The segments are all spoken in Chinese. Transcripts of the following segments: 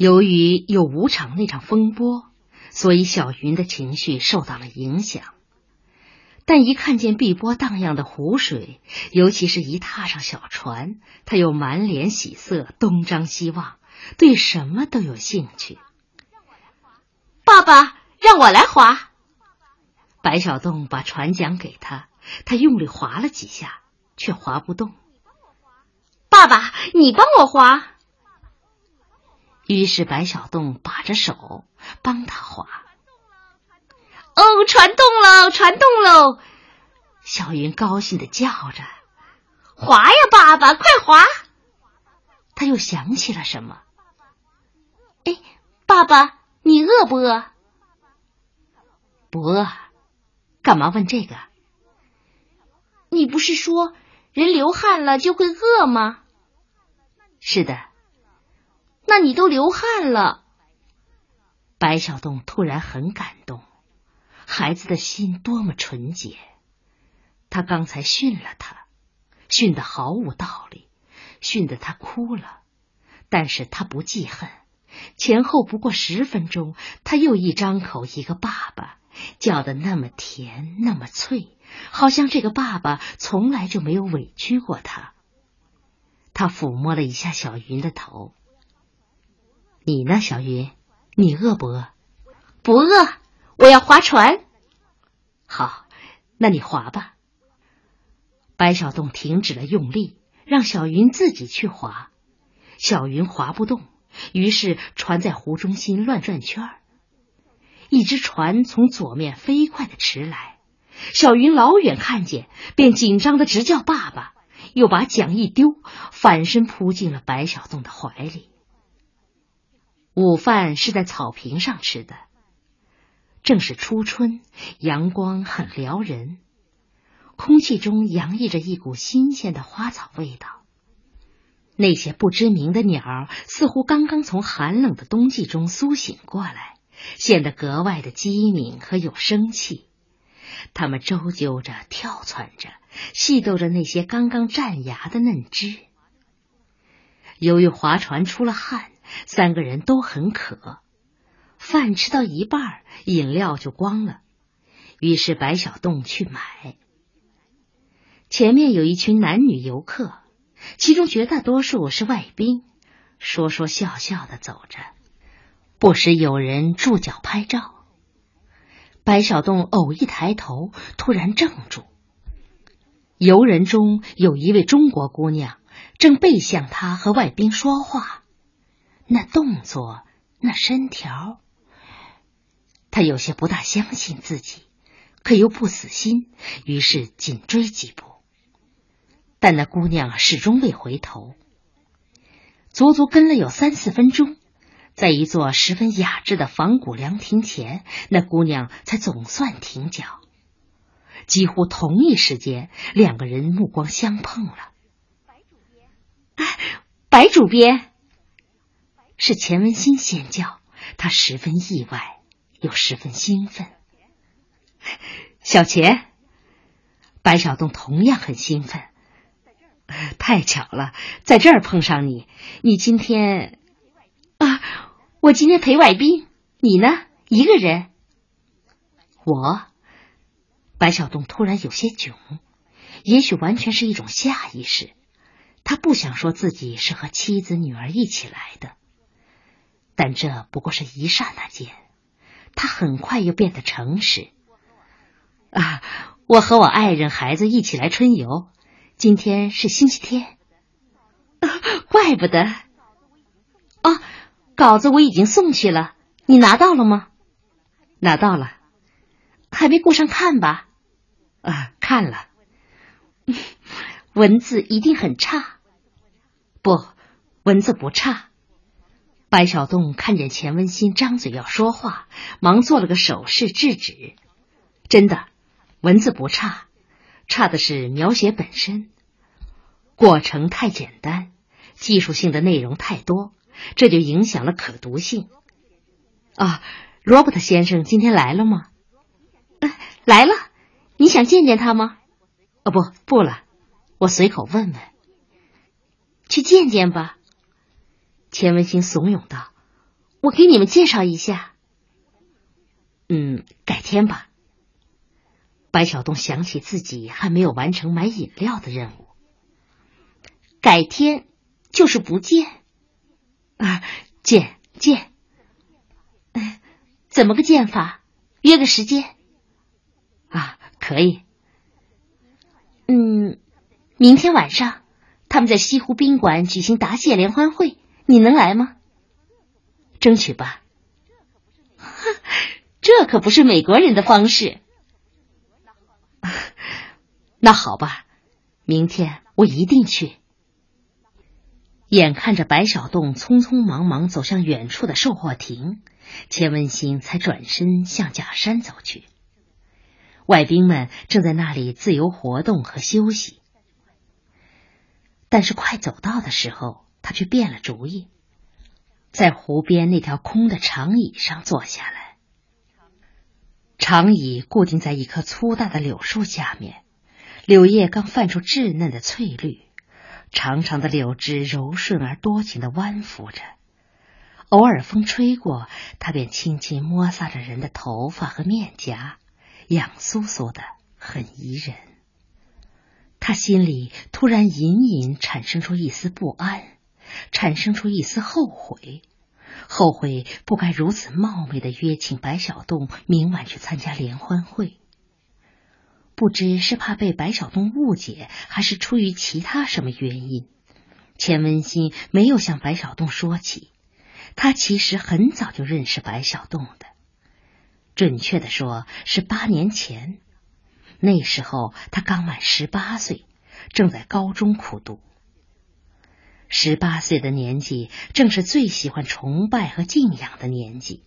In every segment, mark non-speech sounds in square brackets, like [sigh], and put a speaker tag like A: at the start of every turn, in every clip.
A: 由于有五场那场风波，所以小云的情绪受到了影响。但一看见碧波荡漾的湖水，尤其是一踏上小船，他又满脸喜色，东张西望，对什么都有兴趣。
B: 爸爸，让我来划。
A: 白小洞把船桨给他，他用力划了几下，却划不动。
B: 爸爸，你帮我划。
A: 于是白小洞把着手帮他划。
B: 哦，船动了，船动喽！
A: 小云高兴的叫着：“
B: 划呀，爸爸，快划！”
A: 他又想起了什么？
B: 哎，爸爸，你饿不饿？
A: 不饿。干嘛问这个？
B: 你不是说人流汗了就会饿吗？
A: 是的。
B: 那你都流汗了。
A: 白小洞突然很感动。孩子的心多么纯洁！他刚才训了他，训得毫无道理，训得他哭了。但是他不记恨。前后不过十分钟，他又一张口一个爸爸，叫的那么甜，那么脆，好像这个爸爸从来就没有委屈过他。他抚摸了一下小云的头。你呢，小云？你饿不饿？
B: 不饿。我要划船，
A: 好，那你划吧。白小洞停止了用力，让小云自己去划。小云划不动，于是船在湖中心乱转圈儿。一只船从左面飞快的驰来，小云老远看见，便紧张的直叫爸爸，又把桨一丢，反身扑进了白小洞的怀里。午饭是在草坪上吃的。正是初春，阳光很撩人，空气中洋溢着一股新鲜的花草味道。那些不知名的鸟似乎刚刚从寒冷的冬季中苏醒过来，显得格外的机敏和有生气。它们周啾着，跳窜着，戏逗着那些刚刚绽芽的嫩枝。由于划船出了汗，三个人都很渴。饭吃到一半，饮料就光了。于是白小洞去买。前面有一群男女游客，其中绝大多数是外宾，说说笑笑的走着，不时有人驻脚拍照。白小洞偶一抬头，突然怔住。游人中有一位中国姑娘，正背向他和外宾说话，那动作，那身条。他有些不大相信自己，可又不死心，于是紧追几步。但那姑娘始终未回头，足足跟了有三四分钟，在一座十分雅致的仿古凉亭前，那姑娘才总算停脚。几乎同一时间，两个人目光相碰了。白主编，是钱文新先叫，他十分意外。又十分兴奋，小钱，白小洞同样很兴奋。太巧了，在这儿碰上你。你今天
B: 啊，我今天陪外宾。你呢？一个人？
A: 我，白小洞突然有些窘，也许完全是一种下意识。他不想说自己是和妻子、女儿一起来的，但这不过是一刹那间。他很快又变得诚实。啊，我和我爱人、孩子一起来春游。今天是星期天，[laughs]
B: 怪不得。
A: 啊，稿子我已经送去了，你拿到了吗？
B: 拿到了，还没顾上看吧？
A: 啊，看了。[laughs]
B: 文字一定很差。
A: 不，文字不差。白小洞看见钱文新张嘴要说话，忙做了个手势制止。真的，文字不差，差的是描写本身，过程太简单，技术性的内容太多，这就影响了可读性。啊，罗伯特先生今天来了吗？
B: 来了，你想见见他吗？
A: 哦，不，不了，我随口问问。
B: 去见见吧。
A: 钱文新怂恿道：“我给你们介绍一下。嗯，改天吧。白小东想起自己还没有完成买饮料的任务，改天就是不见啊，见见。怎么个见法？约个时间啊，可以。嗯，明天晚上他们在西湖宾馆举行答谢联欢会，你能来吗？争取吧。[laughs] 这可不是美国人的方式。[laughs] 那好吧，明天我一定去。眼看着白小洞匆匆忙忙走向远处的售货亭，钱文新才转身向假山走去。外宾们正在那里自由活动和休息，但是快走到的时候，他却变了主意，在湖边那条空的长椅上坐下来。长椅固定在一棵粗大的柳树下面，柳叶刚泛出稚嫩的翠绿，长长的柳枝柔顺而多情的弯拂着，偶尔风吹过，它便轻轻摩挲着人的头发和面颊。痒酥酥的，很宜人。他心里突然隐隐产生出一丝不安，产生出一丝后悔，后悔不该如此冒昧的约请白小栋明晚去参加联欢会。不知是怕被白小栋误解，还是出于其他什么原因，钱文新没有向白小栋说起。他其实很早就认识白小栋的。准确的说，是八年前。那时候他刚满十八岁，正在高中苦读。十八岁的年纪，正是最喜欢崇拜和敬仰的年纪。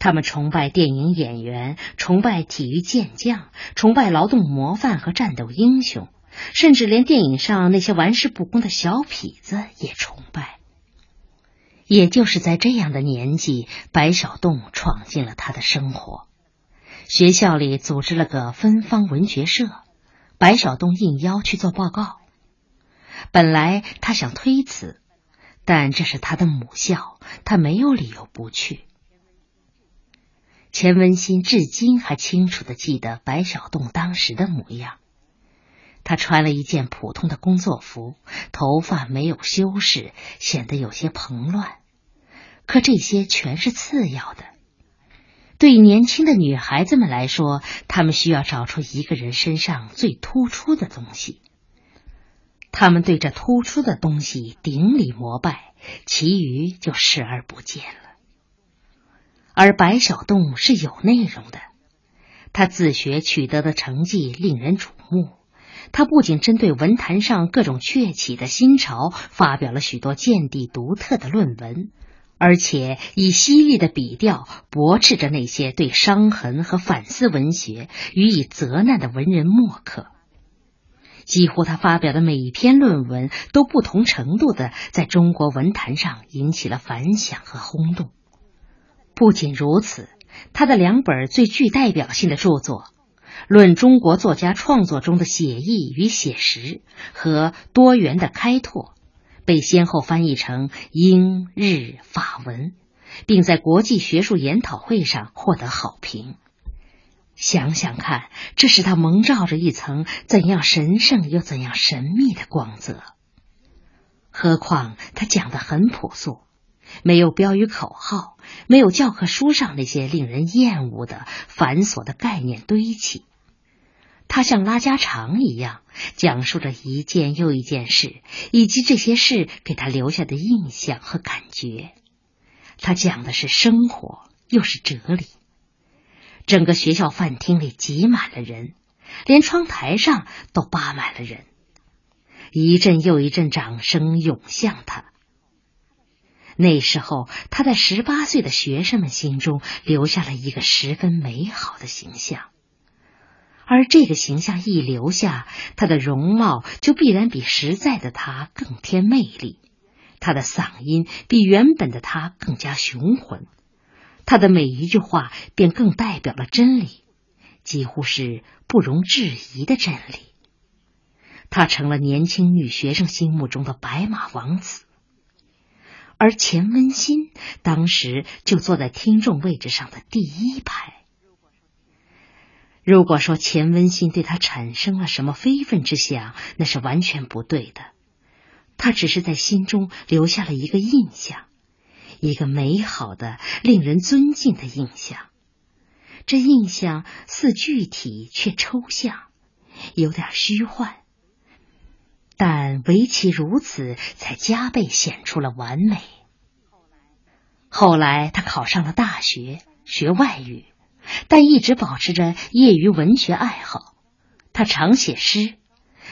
A: 他们崇拜电影演员，崇拜体育健将，崇拜劳动模范和战斗英雄，甚至连电影上那些玩世不恭的小痞子也崇拜。也就是在这样的年纪，白小洞闯进了他的生活。学校里组织了个芬芳文学社，白小洞应邀去做报告。本来他想推辞，但这是他的母校，他没有理由不去。钱文新至今还清楚的记得白小洞当时的模样。他穿了一件普通的工作服，头发没有修饰，显得有些蓬乱。可这些全是次要的。对年轻的女孩子们来说，她们需要找出一个人身上最突出的东西。他们对这突出的东西顶礼膜拜，其余就视而不见了。而白小洞是有内容的，他自学取得的成绩令人瞩目。他不仅针对文坛上各种鹊起的新潮发表了许多见地独特的论文，而且以犀利的笔调驳斥着那些对伤痕和反思文学予以责难的文人墨客。几乎他发表的每一篇论文都不同程度的在中国文坛上引起了反响和轰动。不仅如此，他的两本最具代表性的著作。论中国作家创作中的写意与写实和多元的开拓，被先后翻译成英、日、法文，并在国际学术研讨会上获得好评。想想看，这使他蒙罩着一层怎样神圣又怎样神秘的光泽。何况他讲的很朴素，没有标语口号，没有教科书上那些令人厌恶的繁琐的概念堆砌。他像拉家常一样讲述着一件又一件事，以及这些事给他留下的印象和感觉。他讲的是生活，又是哲理。整个学校饭厅里挤满了人，连窗台上都扒满了人。一阵又一阵掌声涌向他。那时候，他在十八岁的学生们心中留下了一个十分美好的形象。而这个形象一留下，他的容貌就必然比实在的他更添魅力，他的嗓音比原本的他更加雄浑，他的每一句话便更代表了真理，几乎是不容置疑的真理。他成了年轻女学生心目中的白马王子，而钱温馨当时就坐在听众位置上的第一排。如果说钱温馨对他产生了什么非分之想，那是完全不对的。他只是在心中留下了一个印象，一个美好的、令人尊敬的印象。这印象似具体却抽象，有点虚幻，但唯其如此，才加倍显出了完美。后来，他考上了大学，学外语。但一直保持着业余文学爱好，他常写诗，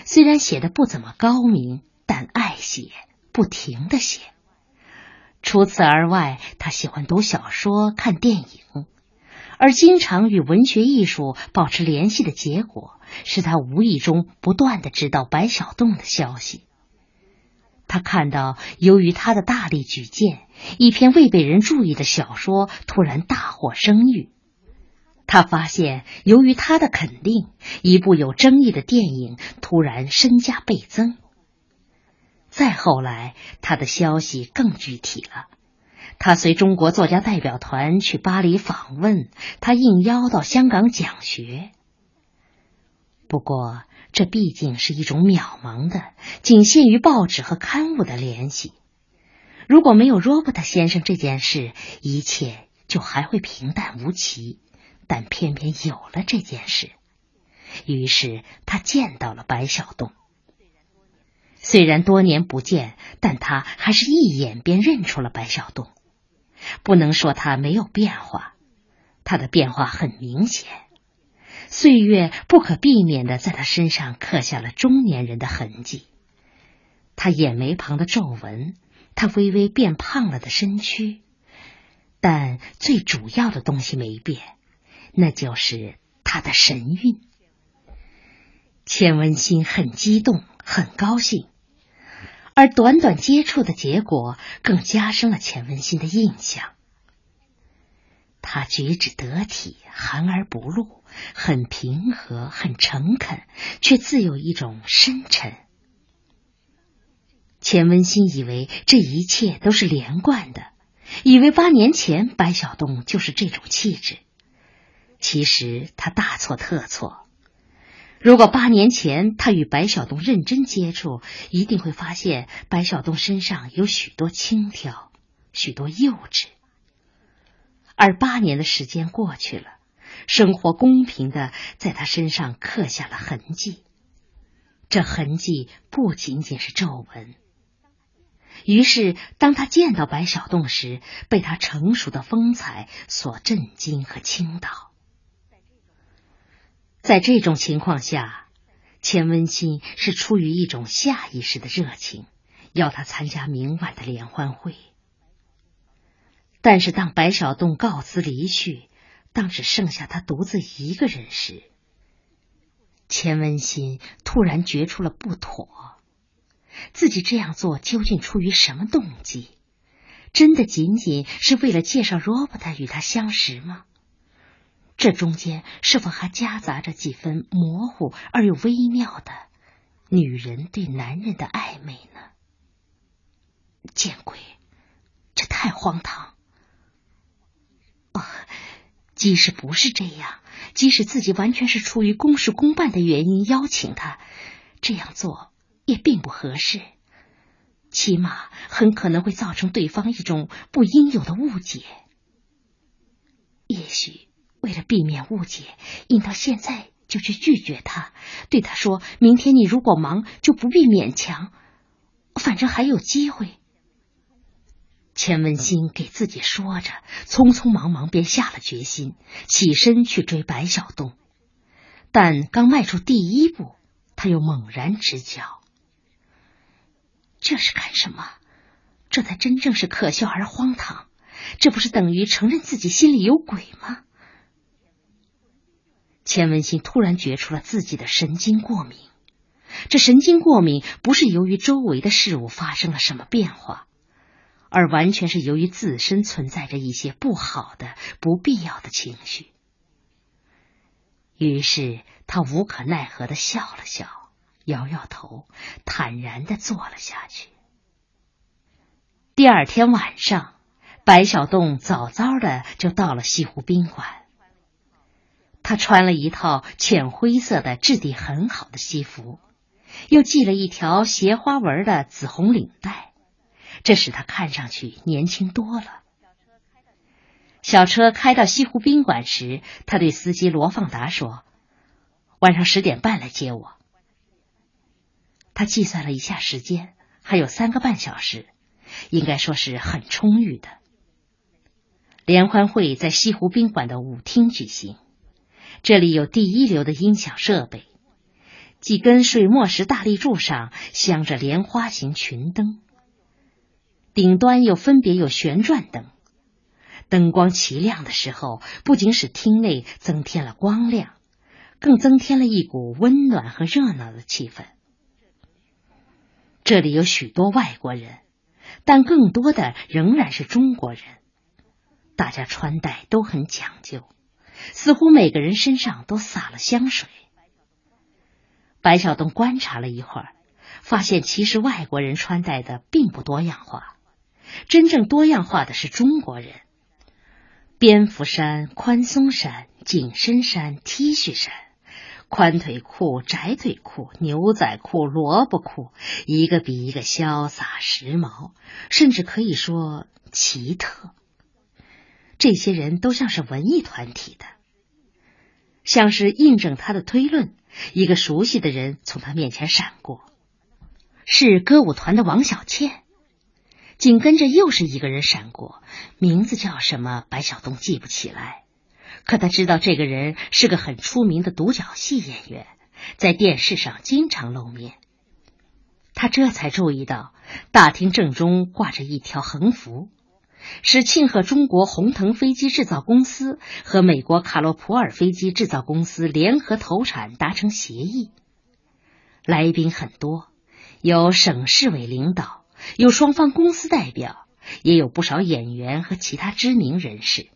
A: 虽然写的不怎么高明，但爱写，不停的写。除此而外，他喜欢读小说、看电影，而经常与文学艺术保持联系的结果，是他无意中不断的知道白小洞的消息。他看到，由于他的大力举荐，一篇未被人注意的小说突然大获声誉。他发现，由于他的肯定，一部有争议的电影突然身价倍增。再后来，他的消息更具体了。他随中国作家代表团去巴黎访问，他应邀到香港讲学。不过，这毕竟是一种渺茫的、仅限于报纸和刊物的联系。如果没有罗伯特先生这件事，一切就还会平淡无奇。但偏偏有了这件事，于是他见到了白小洞。虽然多年不见，但他还是一眼便认出了白小洞。不能说他没有变化，他的变化很明显。岁月不可避免的在他身上刻下了中年人的痕迹。他眼眉旁的皱纹，他微微变胖了的身躯，但最主要的东西没变。那就是他的神韵。钱文新很激动，很高兴，而短短接触的结果更加深了钱文新的印象。他举止得体，含而不露，很平和，很诚恳，却自有一种深沉。钱文新以为这一切都是连贯的，以为八年前白小洞就是这种气质。其实他大错特错。如果八年前他与白小东认真接触，一定会发现白小东身上有许多轻佻，许多幼稚。而八年的时间过去了，生活公平的在他身上刻下了痕迹。这痕迹不仅仅是皱纹。于是，当他见到白小洞时，被他成熟的风采所震惊和倾倒。在这种情况下，钱文新是出于一种下意识的热情，要他参加明晚的联欢会。但是当白小栋告辞离去，当只剩下他独自一个人时，钱文新突然觉出了不妥。自己这样做究竟出于什么动机？真的仅仅是为了介绍罗伯特与他相识吗？这中间是否还夹杂着几分模糊而又微妙的女人对男人的暧昧呢？见鬼，这太荒唐！哦，即使不是这样，即使自己完全是出于公事公办的原因邀请他这样做，也并不合适，起码很可能会造成对方一种不应有的误解。也许。为了避免误解，应到现在就去拒绝他，对他说：“明天你如果忙，就不必勉强，反正还有机会。”钱文新给自己说着，匆匆忙忙便下了决心，起身去追白小东。但刚迈出第一步，他又猛然直觉：这是干什么？这才真正是可笑而荒唐！这不是等于承认自己心里有鬼吗？钱文新突然觉出了自己的神经过敏，这神经过敏不是由于周围的事物发生了什么变化，而完全是由于自身存在着一些不好的、不必要的情绪。于是他无可奈何的笑了笑，摇摇头，坦然的坐了下去。第二天晚上，白小栋早早的就到了西湖宾馆。他穿了一套浅灰色的、质地很好的西服，又系了一条斜花纹的紫红领带，这使他看上去年轻多了。小车开到西湖宾馆时，他对司机罗放达说：“晚上十点半来接我。”他计算了一下时间，还有三个半小时，应该说是很充裕的。联欢会在西湖宾馆的舞厅举行，这里有第一流的音响设备，几根水墨石大立柱上镶着莲花形群灯，顶端又分别有旋转灯。灯光齐亮的时候，不仅使厅内增添了光亮，更增添了一股温暖和热闹的气氛。这里有许多外国人，但更多的仍然是中国人。大家穿戴都很讲究，似乎每个人身上都洒了香水。白小东观察了一会儿，发现其实外国人穿戴的并不多样化，真正多样化的是中国人。蝙蝠衫、宽松衫、紧身衫、T 恤衫、宽腿裤、窄腿裤、牛仔裤、萝卜裤，一个比一个潇洒时髦，甚至可以说奇特。这些人都像是文艺团体的，像是印证他的推论。一个熟悉的人从他面前闪过，是歌舞团的王小倩。紧跟着又是一个人闪过，名字叫什么？白小东记不起来。可他知道这个人是个很出名的独角戏演员，在电视上经常露面。他这才注意到大厅正中挂着一条横幅，是庆贺中国鸿腾飞机制造公司和美国卡洛普尔飞机制造公司联合投产达成协议。来宾很多，有省市委领导。有双方公司代表，也有不少演员和其他知名人士，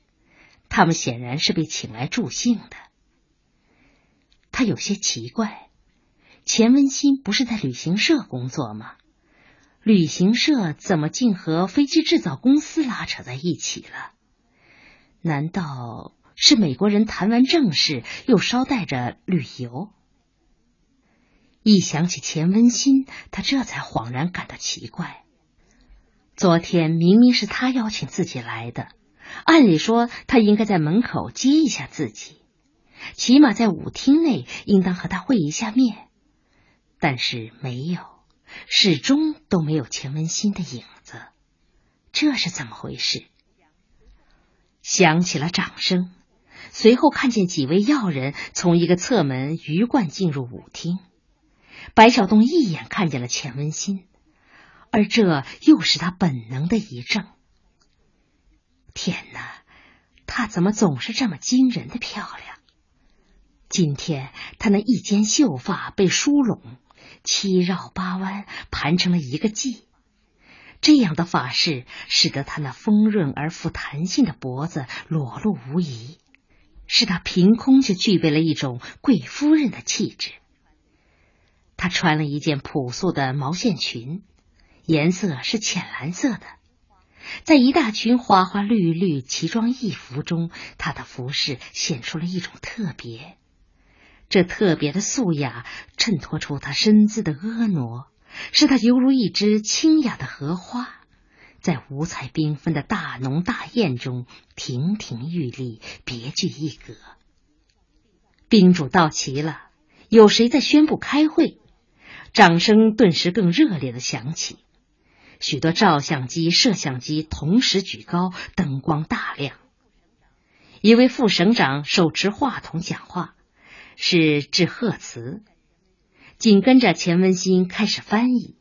A: 他们显然是被请来助兴的。他有些奇怪，钱文新不是在旅行社工作吗？旅行社怎么竟和飞机制造公司拉扯在一起了？难道是美国人谈完正事，又捎带着旅游？一想起钱文新，他这才恍然感到奇怪。昨天明明是他邀请自己来的，按理说他应该在门口接一下自己，起码在舞厅内应当和他会一下面，但是没有，始终都没有钱文新的影子，这是怎么回事？响起了掌声，随后看见几位要人从一个侧门鱼贯进入舞厅。白小东一眼看见了钱文新，而这又是他本能的一怔。天哪，她怎么总是这么惊人的漂亮？今天她那一肩秀发被梳拢，七绕八弯，盘成了一个髻。这样的发式使得她那丰润而富弹性的脖子裸露无遗，使她凭空就具备了一种贵夫人的气质。她穿了一件朴素的毛线裙，颜色是浅蓝色的。在一大群花花绿绿奇装异服中，她的服饰显出了一种特别。这特别的素雅衬托出她身姿的婀娜，使她犹如一只清雅的荷花，在五彩缤纷的大浓大艳中亭亭玉立，别具一格。宾主到齐了，有谁在宣布开会？掌声顿时更热烈的响起，许多照相机、摄像机同时举高，灯光大亮。一位副省长手持话筒讲话，是致贺词。紧跟着钱文新开始翻译。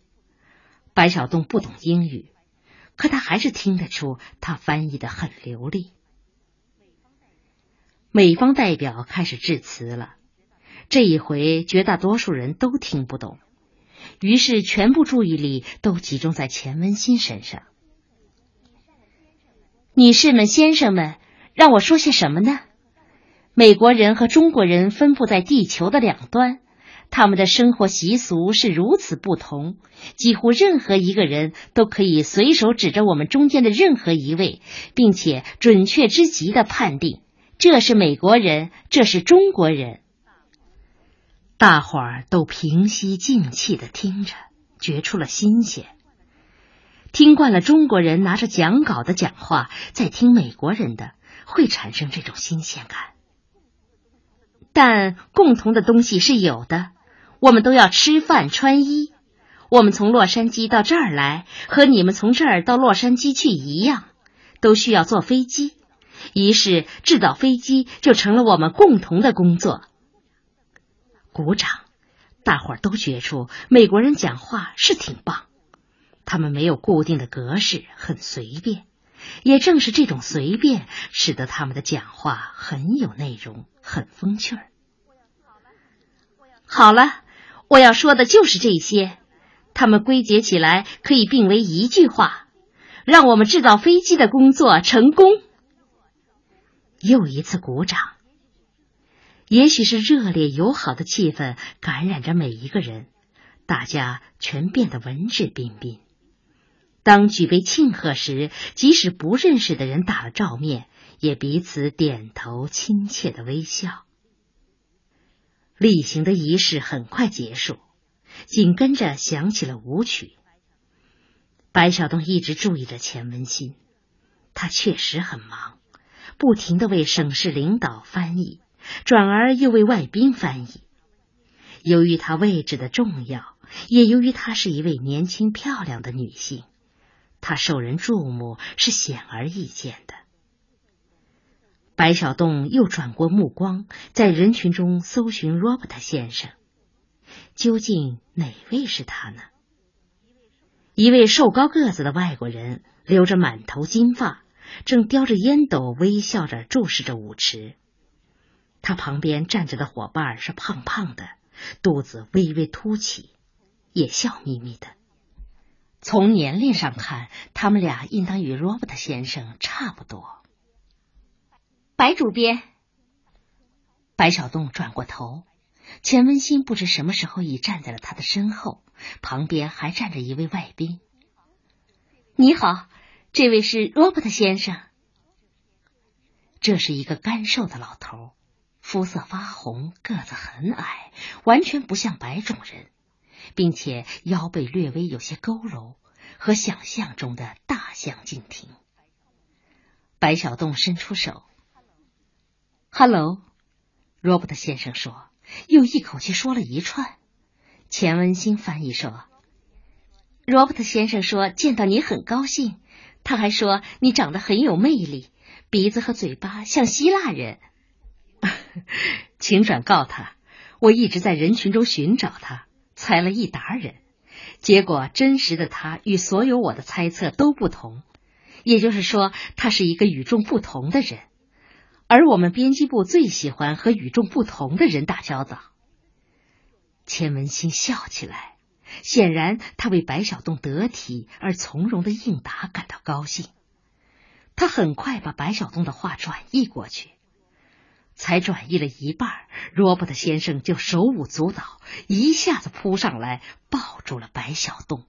A: 白小东不懂英语，可他还是听得出他翻译的很流利。美方代表开始致辞了，这一回绝大多数人都听不懂。于是，全部注意力都集中在钱文新身上。女士们、先生们，让我说些什么呢？美国人和中国人分布在地球的两端，他们的生活习俗是如此不同，几乎任何一个人都可以随手指着我们中间的任何一位，并且准确之极的判定这是美国人，这是中国人。大伙儿都平息静气的听着，觉出了新鲜。听惯了中国人拿着讲稿的讲话，再听美国人的，会产生这种新鲜感。但共同的东西是有的。我们都要吃饭穿衣。我们从洛杉矶到这儿来，和你们从这儿到洛杉矶去一样，都需要坐飞机。于是制造飞机就成了我们共同的工作。鼓掌，大伙儿都觉出美国人讲话是挺棒。他们没有固定的格式，很随便。也正是这种随便，使得他们的讲话很有内容，很风趣儿。好了。我要说的就是这些，他们归结起来可以并为一句话：让我们制造飞机的工作成功。又一次鼓掌。也许是热烈友好的气氛感染着每一个人，大家全变得文质彬彬。当举杯庆贺时，即使不认识的人打了照面，也彼此点头，亲切的微笑。例行的仪式很快结束，紧跟着响起了舞曲。白小东一直注意着钱文新，他确实很忙，不停的为省市领导翻译，转而又为外宾翻译。由于他位置的重要，也由于她是一位年轻漂亮的女性，他受人注目是显而易见的。白小洞又转过目光，在人群中搜寻罗伯特先生。究竟哪位是他呢？一位瘦高个子的外国人，留着满头金发，正叼着烟斗，微笑着注视着舞池。他旁边站着的伙伴是胖胖的，肚子微微凸起，也笑眯眯的。从年龄上看，他们俩应当与罗伯特先生差不多。
B: 白主编，
A: 白小栋转过头，钱文新不知什么时候已站在了他的身后，旁边还站着一位外宾。
B: 你好，这位是罗伯特先生。
A: 这是一个干瘦的老头，肤色发红，个子很矮，完全不像白种人，并且腰背略微有些佝偻，和想象中的大相径庭。白小洞伸出手。“Hello，罗伯特先生说，又一口气说了一串。”钱文新翻译说：“
B: 罗伯特先生说见到你很高兴，他还说你长得很有魅力，鼻子和嘴巴像希腊人。” [laughs]
A: 请转告他，我一直在人群中寻找他，猜了一沓人，结果真实的他与所有我的猜测都不同，也就是说，他是一个与众不同的人。而我们编辑部最喜欢和与众不同的人打交道。钱文新笑起来，显然他为白小栋得体而从容的应答感到高兴。他很快把白小栋的话转译过去，才转移了一半，罗伯特先生就手舞足蹈，一下子扑上来抱住了白小东。